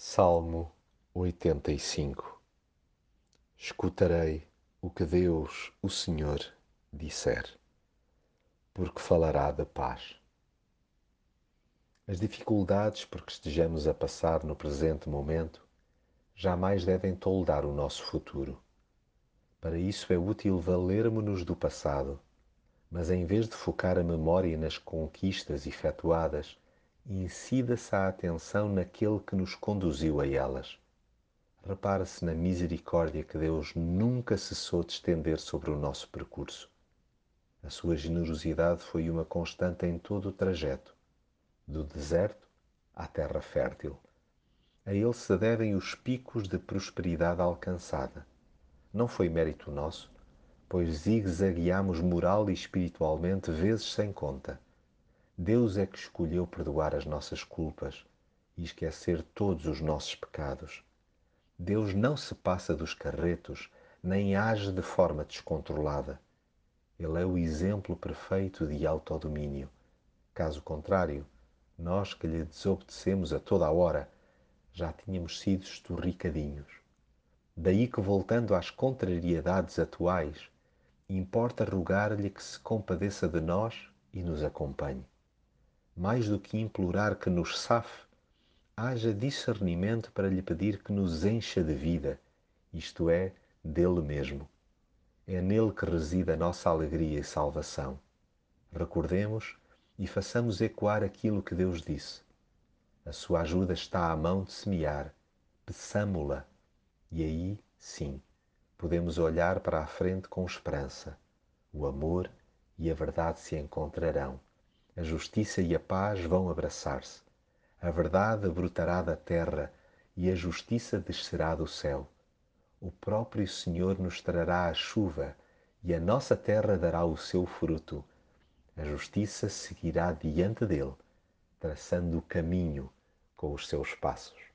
Salmo 85 Escutarei o que Deus, o Senhor, disser, porque falará da paz. As dificuldades por que estejamos a passar no presente momento jamais devem toldar o nosso futuro. Para isso é útil valermos-nos do passado, mas em vez de focar a memória nas conquistas efetuadas, incida-se a atenção naquele que nos conduziu a elas. Repare-se na misericórdia que Deus nunca cessou de estender sobre o nosso percurso. A sua generosidade foi uma constante em todo o trajeto, do deserto à terra fértil. A ele se devem os picos de prosperidade alcançada. Não foi mérito nosso, pois zigue-zagueámos moral e espiritualmente vezes sem conta Deus é que escolheu perdoar as nossas culpas e esquecer todos os nossos pecados. Deus não se passa dos carretos, nem age de forma descontrolada. Ele é o exemplo perfeito de autodomínio. Caso contrário, nós que lhe desobedecemos a toda a hora, já tínhamos sido esturricadinhos. Daí que, voltando às contrariedades atuais, importa rogar-lhe que se compadeça de nós e nos acompanhe mais do que implorar que nos safe, haja discernimento para lhe pedir que nos encha de vida, isto é, dele mesmo. É nele que reside a nossa alegria e salvação. Recordemos e façamos ecoar aquilo que Deus disse. A sua ajuda está à mão de semear, peçamo-la, e aí, sim, podemos olhar para a frente com esperança. O amor e a verdade se encontrarão a justiça e a paz vão abraçar-se. A verdade brotará da terra e a justiça descerá do céu. O próprio Senhor nos trará a chuva e a nossa terra dará o seu fruto. A justiça seguirá diante dele, traçando o caminho com os seus passos.